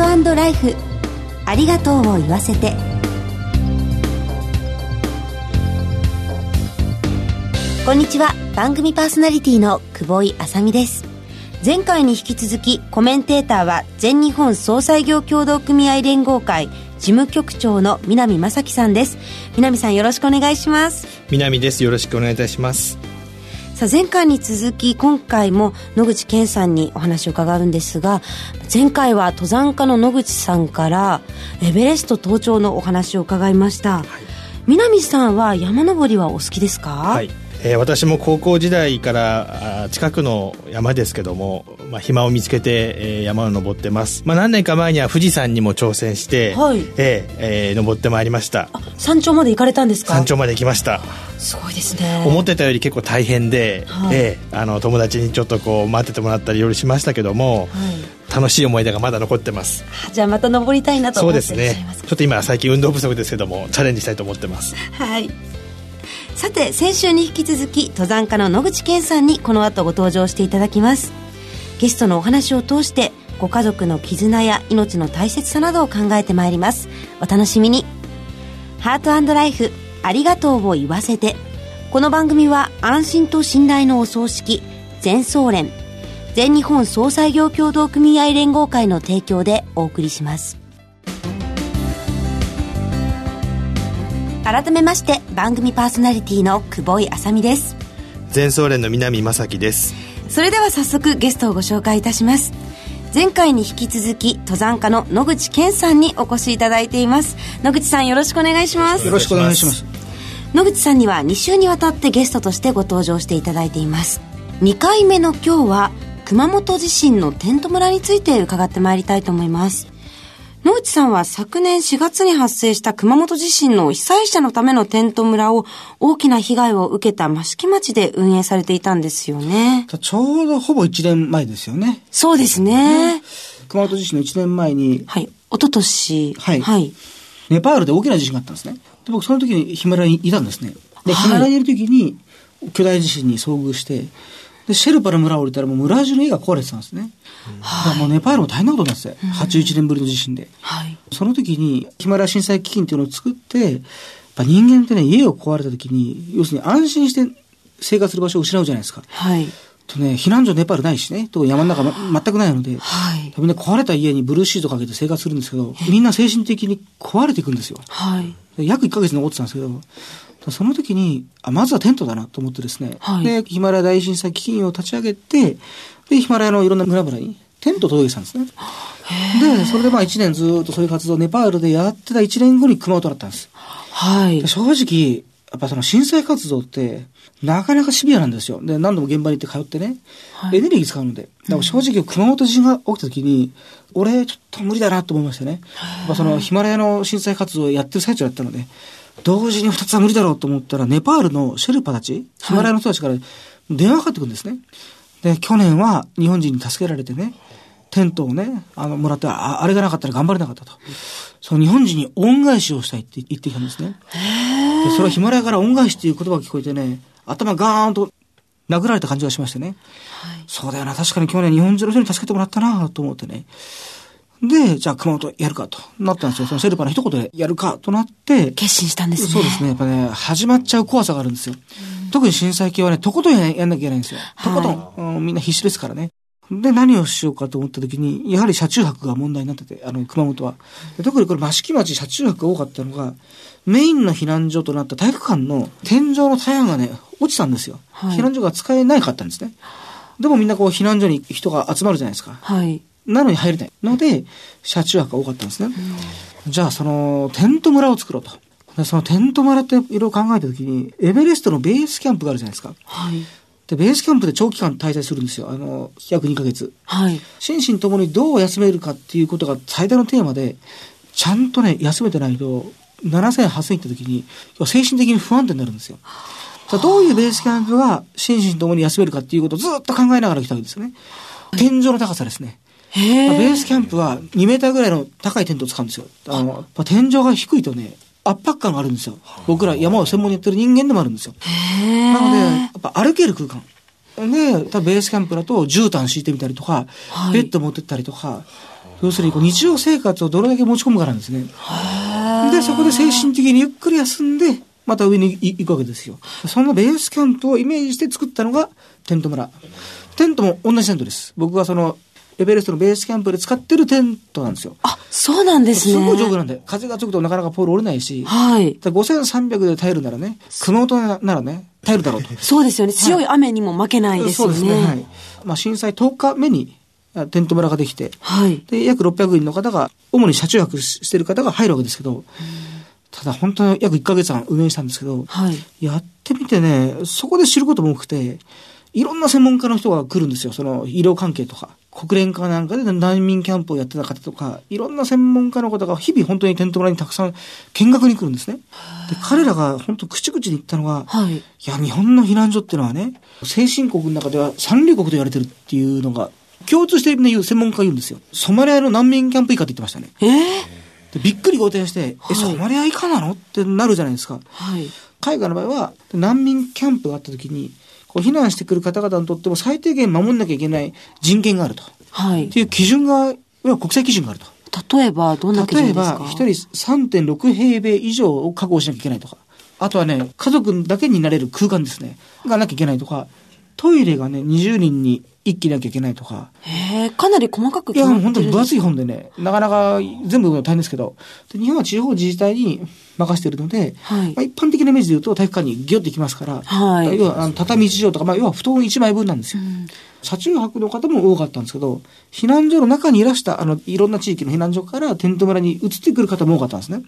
ートライフ。ありがとうを言わせて。こんにちは。番組パーソナリティの久保井あさみです。前回に引き続きコメンテーターは全日本総裁業協同組合連合会事務局長の南正樹さんです。南さんよろしくお願いします。南です。よろしくお願いいたします。さあ前回に続き今回も野口健さんにお話を伺うんですが前回は登山家の野口さんからエベレスト登頂のお話を伺いました、はい、南さんは山登りはお好きですか？はいえー、私も高校時代から近くの山ですけども、まあ、暇を見つけて、えー、山を登ってます、まあ、何年か前には富士山にも挑戦して、はい。えーえー、登ってまいりました。山頂まで行かれたんですか？山頂まで行きました。すごいですね。思ってたより結構大変で、はい、えー、あの友達にちょっとこう待っててもらったりいろいろしましたけども、はい、楽しい思い出がまだ残ってます。じゃあまた登りたいなと思ってそうですね。ちょっと今最近運動不足ですけどもチャレンジしたいと思ってます。はいさて先週に引き続き登山家の野口健さんにこの後ご登場していただきます。ゲストのお話を通してご家族の絆や命の大切さなどを考えてまいります。お楽しみに。ハートライフありがとうを言わせて。この番組は安心と信頼のお葬式全総連全日本総裁業協同組合連合会の提供でお送りします。改めまして番組パーソナリティの久保井あさみです。全総連の南正樹です。それでは早速ゲストをご紹介いたします。前回に引き続き登山家の野口健さんにお越しいただいています。野口さんよろしくお願いします。よろしくお願いします。野口さんには2週にわたってゲストとしてご登場していただいています。2回目の今日は熊本地震のテント村について伺ってまいりたいと思います野内さんは昨年4月に発生した熊本地震の被災者のためのテント村を大きな被害を受けた益城町で運営されていたんですよね。ちょうどほぼ1年前ですよね。そうですね。ね熊本地震の1年前に。はい。一昨年。はい。はい。ネパールで大きな地震があったんですね。で僕その時にヒマラヤにいたんですね。で、ヒマラヤにいる時に巨大地震に遭遇して、で、シェルパの村を降りたらもう村中の家が壊れてたんですね。はい、もうネパールも大変なことになってて、うん、81年ぶりの地震で。はい、その時にヒマラヤ震災基金っていうのを作って、やっぱ人間ってね、家を壊れた時に、要するに安心して生活する場所を失うじゃないですか。はい。とね、避難所ネパールないしね、と山の中、ま、全くないので、はい、みんな壊れた家にブルーシートかけて生活するんですけど、みんな精神的に壊れていくんですよ。はい。約1ヶ月残ってたんですけど、その時に、あ、まずはテントだなと思ってですね、はい、で、ヒマラヤ大震災基金を立ち上げて、で、ヒマラヤのいろんな村々にテントを届けてたんですね。で、それでまあ1年ずっとそういう活動をネパールでやってた1年後に熊本だったんです。はい。正直、やっぱその震災活動って、なかなかシビアなんですよ。で、何度も現場に行って通ってね、はい、エネルギー使うので。だから正直、熊本地震が起きた時に、俺、ちょっと無理だなと思いましたね。やっぱそのヒマラヤの震災活動をやってる最中だったので、同時に二つは無理だろうと思ったら、ネパールのシェルパたち、ヒマラヤの人たちから電話かかってくるんですね。で、去年は日本人に助けられてね、テントをね、あの、もらって、ああれがなかったら頑張れなかったと。そう、日本人に恩返しをしたいって言ってきたんですね。でそれはヒマラヤから恩返しっていう言葉が聞こえてね、頭ガーンと殴られた感じがしましてね。はい、そうだよな、確かに去年日本中の人に助けてもらったなと思ってね。で、じゃあ熊本やるかとなったんですよ。そのセルパの一言でやるかとなって。決心したんですね。そうですね。やっぱね、始まっちゃう怖さがあるんですよ。特に震災系はね、とことんやんなきゃいけないんですよ。とことん、はい、みんな必死ですからね。で、何をしようかと思った時に、やはり車中泊が問題になってて、あの、熊本は。特にこれ、益城町車中泊が多かったのが、メインの避難所となった体育館の天井のタイヤがね、落ちたんですよ。はい、避難所が使えないかったんですね。でもみんなこう避難所に人が集まるじゃないですか。はい。なのに入れないので、車中泊が多かったんですね。うん、じゃあ、その、テント村を作ろうと。そのテント村っていろいろ考えたときに、エベレストのベースキャンプがあるじゃないですか。はい。で、ベースキャンプで長期間滞在するんですよ。あの、約2ヶ月。はい。心身ともにどう休めるかっていうことが最大のテーマで、ちゃんとね、休めてないと、7000、8000行った時に、精神的に不安定になるんですよ。どういうベースキャンプが心身ともに休めるかっていうことをずっと考えながら来たわけですよね。天井の高さですね。ベースキャンプは2メーターぐらいの高いテントを使うんですよ。あの、天井が低いとね、圧迫感があるんですよ。僕ら山を専門にやってる人間でもあるんですよ。なので、やっぱ歩ける空間。で、多分ベースキャンプだと絨毯敷いてみたりとか、はい、ベッド持ってったりとか、要するにこう日常生活をどれだけ持ち込むかなんですね。で、そこで精神的にゆっくり休んで、また上に行くわけですよ。そんなベースキャンプをイメージして作ったのがテント村。テントも同じテントです。僕はそのエベレストのベースキャンプで使ってるテントなんですよ。あ、そうなんですね。すごい丈夫なんで。風が強くとなかなかポール折れないし。はい。5300で耐えるならね、熊本ならね、耐えるだろうと。そうですよね。強い雨にも負けないですよね。そうですね。はい。まあ震災10日目にテント村ができて、はい。で、約600人の方が、主に車中泊してる方が入るわけですけど、ただ本当に約1ヶ月間運営したんですけど、はい。やってみてね、そこで知ることも多くて、いろんな専門家の人が来るんですよ。その医療関係とか。国連かなんかで難民キャンプをやってた方とか、いろんな専門家の方が日々本当にテント村にたくさん見学に来るんですね。で、彼らが本当口々に言ったのが、はい、いや、日本の避難所っていうのはね、先進国の中では三流国と言われてるっていうのが、共通して、ね、言う専門家が言うんですよ。ソマリアの難民キャンプ以下って言ってましたね。えー、びっくり合点して、え、ソマリア以下なの？ってなるじゃないですか。はい、海外の場合は、難民キャンプがあった時に、こう避難してくる方々にとっても最低限守んなきゃいけない人権があると。はい。っていう基準が、国際基準があると。例えば、どんな基準ですか？例えば、一人3.6平米以上を確保しなきゃいけないとか。あとはね、家族だけになれる空間ですね。がなきゃいけないとか。トイレがね、20人に一気なきゃいけないとか。へえ、かなり細かく決まってるいや、本当に分厚い本でね、なかなか全部大変ですけど、日本は地方自治体に任せてるので、はい、まあ、一般的なイメージで言うと体育館にギュッてきますから、はい、要はあの畳一畳とか、まあ、要は布団一枚分なんですよ。うん車中泊の方も多かったんですけど、避難所の中にいらした、あの、いろんな地域の避難所からテント村に移ってくる方も多かったんですね。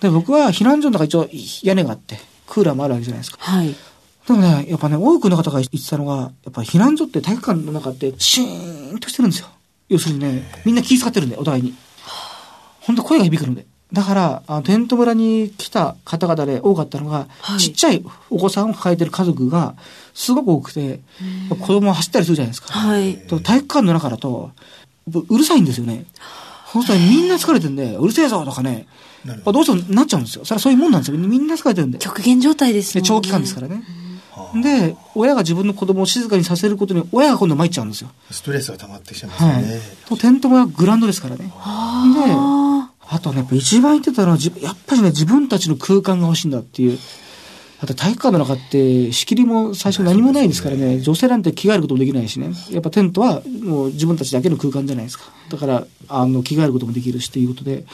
で、僕は避難所の中一応屋根があって、クーラーもあるわけじゃないですか。はい。でもね、やっぱね、多くの方が言ってたのが、やっぱ避難所って体育館の中ってシーンとしてるんですよ。要するにね、みんな気遣ってるんで、お互いに。本当声が響くので。だから、あのテント村に来た方々で多かったのが、はい、ちっちゃいお子さんを抱えてる家族がすごく多くて、子供走ったりするじゃないですか。はい、と体育館の中だと、うるさいんですよね。本当にみんな疲れてるんで、うるせえぞとかね、どうしてもなっちゃうんですよ。それはそういうもんなんですよ。みんな疲れてるんで。極限状態ですね。長期間ですからね。で、親が自分の子供を静かにさせることに、親が今度参っちゃうんですよ。ストレスが溜まってきちゃいますよね。はい、テントはグラウンドですからね。で、あとね、やっぱ一番言ってたのは、やっぱりね、自分たちの空間が欲しいんだっていう。あと体育館の中って仕切りも最初何もないですからね、女性なんて着替えることもできないしね。やっぱテントはもう自分たちだけの空間じゃないですか。だから、あの、着替えることもできるしということで。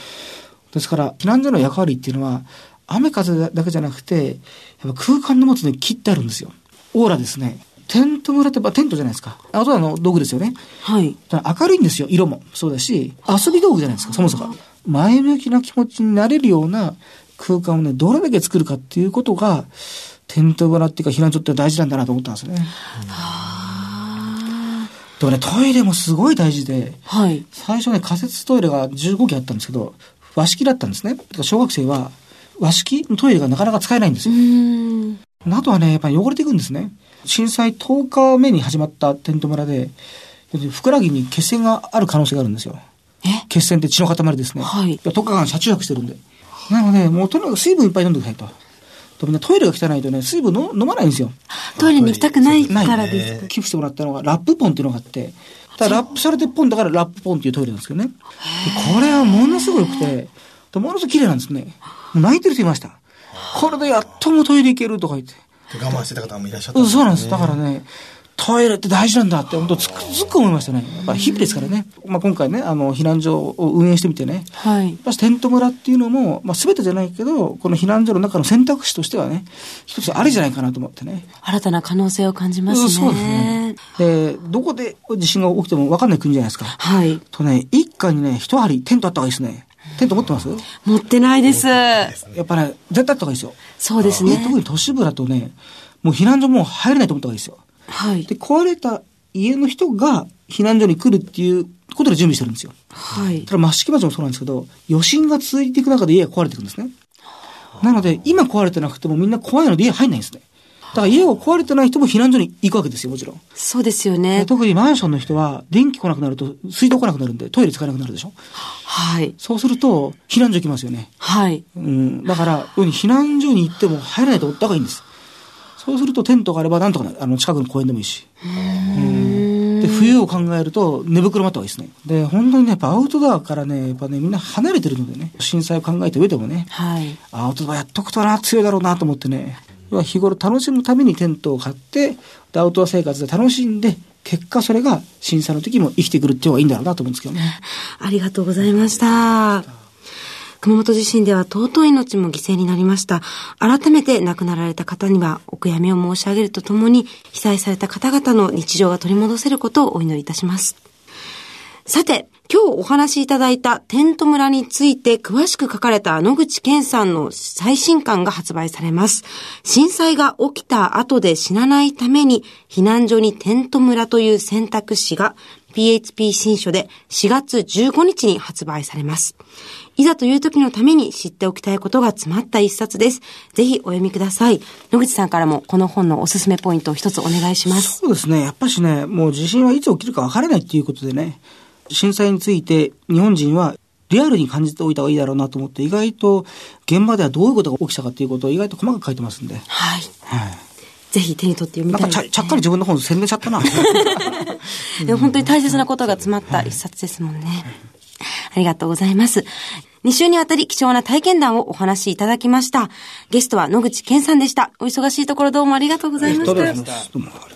ですから、避難所の役割っていうのは、雨風だけじゃなくて、やっぱ空間の持つね、木ってあるんですよ。オーラですね。テント村ってテントじゃないですか。あとはあの道具ですよね。はい。明るいんですよ、色も。そうだし、遊び道具じゃないですか、そもそも。前向きな気持ちになれるような空間をね、どれだけ作るかっていうことが、テント村っていうか避難所って大事なんだなと思ったんですよね。でもね、トイレもすごい大事で、はい、最初ね、仮設トイレが15基あったんですけど、和式だったんですね。小学生は和式のトイレがなかなか使えないんですよ。あとはね、やっぱり汚れていくんですね。震災10日目に始まったテント村で、ふくらはぎに血栓がある可能性があるんですよ。血栓って血の塊ですね。はい。10日間車中泊してるんで。なので、もうとにかく水分いっぱい飲んでくださいと。とみんなトイレが汚いとね、水分の飲まないんですよ。トイレに行きたくないからです。寄付してもらったのが、ラップポンっていうのがあって、ラップされてポンだからラップポンっていうトイレなんですけどね。これはものすごく良くて、ものすごく綺麗なんですね。もう泣いてる人いました。これでやっともトイレ行けるとか言って。我慢してた方もいらっしゃった、ね、そうなんです。だからね、トイレって大事なんだって、本当つくづく思いましたね。やっぱ日々ですからね。まあ、今回ね、あの、避難所を運営してみてね。はい。やっぱテント村っていうのも、まあ、全てじゃないけど、この避難所の中の選択肢としてはね、一つありじゃないかなと思ってね。新たな可能性を感じますね。そうですね。で、どこで地震が起きても分かんない国じゃないですか。はい。とね、一家にね、一針テントあった方がいいですね。テント持ってます？持ってないです。やっぱね、絶対あった方がいいですよ。そうですね。特に都市部だとね、もう避難所もう入れないと思った方がいいですよ。はい。で、壊れた家の人が避難所に来るっていうことで準備してるんですよ。はい。ただ、益城町もそうなんですけど、余震が続いていく中で家が壊れていくんですね。なので、今壊れてなくてもみんな怖いので家入んないんですね。だから家が壊れてない人も避難所に行くわけですよ、もちろん。そうですよね。特にマンションの人は、電気来なくなると、水道来なくなるんで、トイレ使えなくなるでしょ？はい。そうすると、避難所行きますよね。はい。うん。だから、避難所に行っても入らないと思った方がいいんです。そうするとテントがあればなんとかなあの近くの公園でもいいし。うんで、冬冬を考えると寝袋もあった方がいいですね。で、本当にね、やっぱアウトドアからね、やっぱね、みんな離れてるのでね、震災を考えた上でもね、はい、アウトドアやっとくとな、強いだろうなと思ってね、日頃楽しむためにテントを買って、アウトドア生活で楽しんで、結果それが震災の時も生きてくるっていうのがいいんだろうなと思うんですけどね。ありがとうございました。熊本地震では尊い命も犠牲になりました。改めて亡くなられた方にはお悔やみを申し上げるとともに、被災された方々の日常が取り戻せることをお祈りいたします。さて、今日お話しいただいたテント村について詳しく書かれた野口健さんの最新刊が発売されます。震災が起きた後で死なないために避難所にテント村という選択肢が PHP 新書で4月15日に発売されます。いざという時のために知っておきたいことが詰まった一冊です。ぜひお読みください。野口さんからもこの本のおすすめポイントを一つお願いします。そうですね。やっぱしね、もう地震はいつ起きるか分からないっていうことでね、震災について日本人はリアルに感じておいた方がいいだろうなと思って、意外と現場ではどういうことが起きたかということを意外と細かく書いてますんで。はい。はい。ぜひ手に取って読みたい、ね、なんかちゃっかり自分の本宣伝しちゃったな。でも本当に大切なことが詰まった一冊ですもんね。ありがとうございます。2週にわたり貴重な体験談をお話しいただきました。ゲストは野口健さんでした。お忙しいところどうもありがとうございました。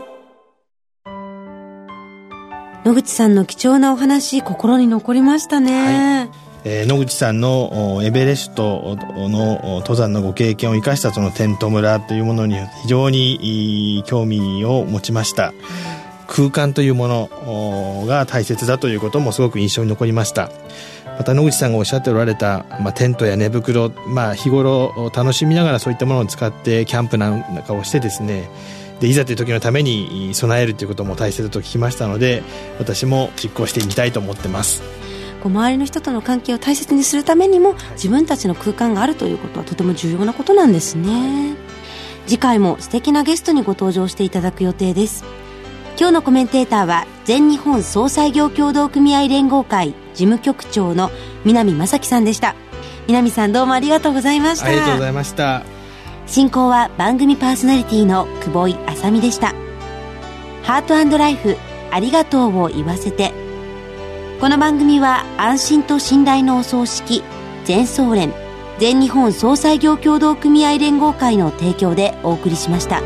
野口さんの貴重なお話心に残りましたね、はい。えー、野口さんのエベレストの登山のご経験を生かしたそのテント村というものに非常に興味を持ちました、空間というものが大切だということもすごく印象に残りました。また野口さんがおっしゃっておられた、まあ、テントや寝袋、まあ、日頃楽しみながらそういったものを使ってキャンプなんかをしてですねでいざという時のために備えるということも大切だと聞きましたので私も実行してみたいと思ってます。こう周りの人との関係を大切にするためにも自分たちの空間があるということはとても重要なことなんですね。次回も素敵なゲストにご登場していただく予定です。今日のコメンテーターは全日本総裁業協同組合連合会事務局長の南正樹さんでした。南さんどうもありがとうございました。ありがとうございました進行は番組パーソナリティの久保井あさみでした。ハートライフありがとうを言わせて。この番組は安心と信頼のお葬式、全総連、全日本総裁業協同組合連合会の提供でお送りしました。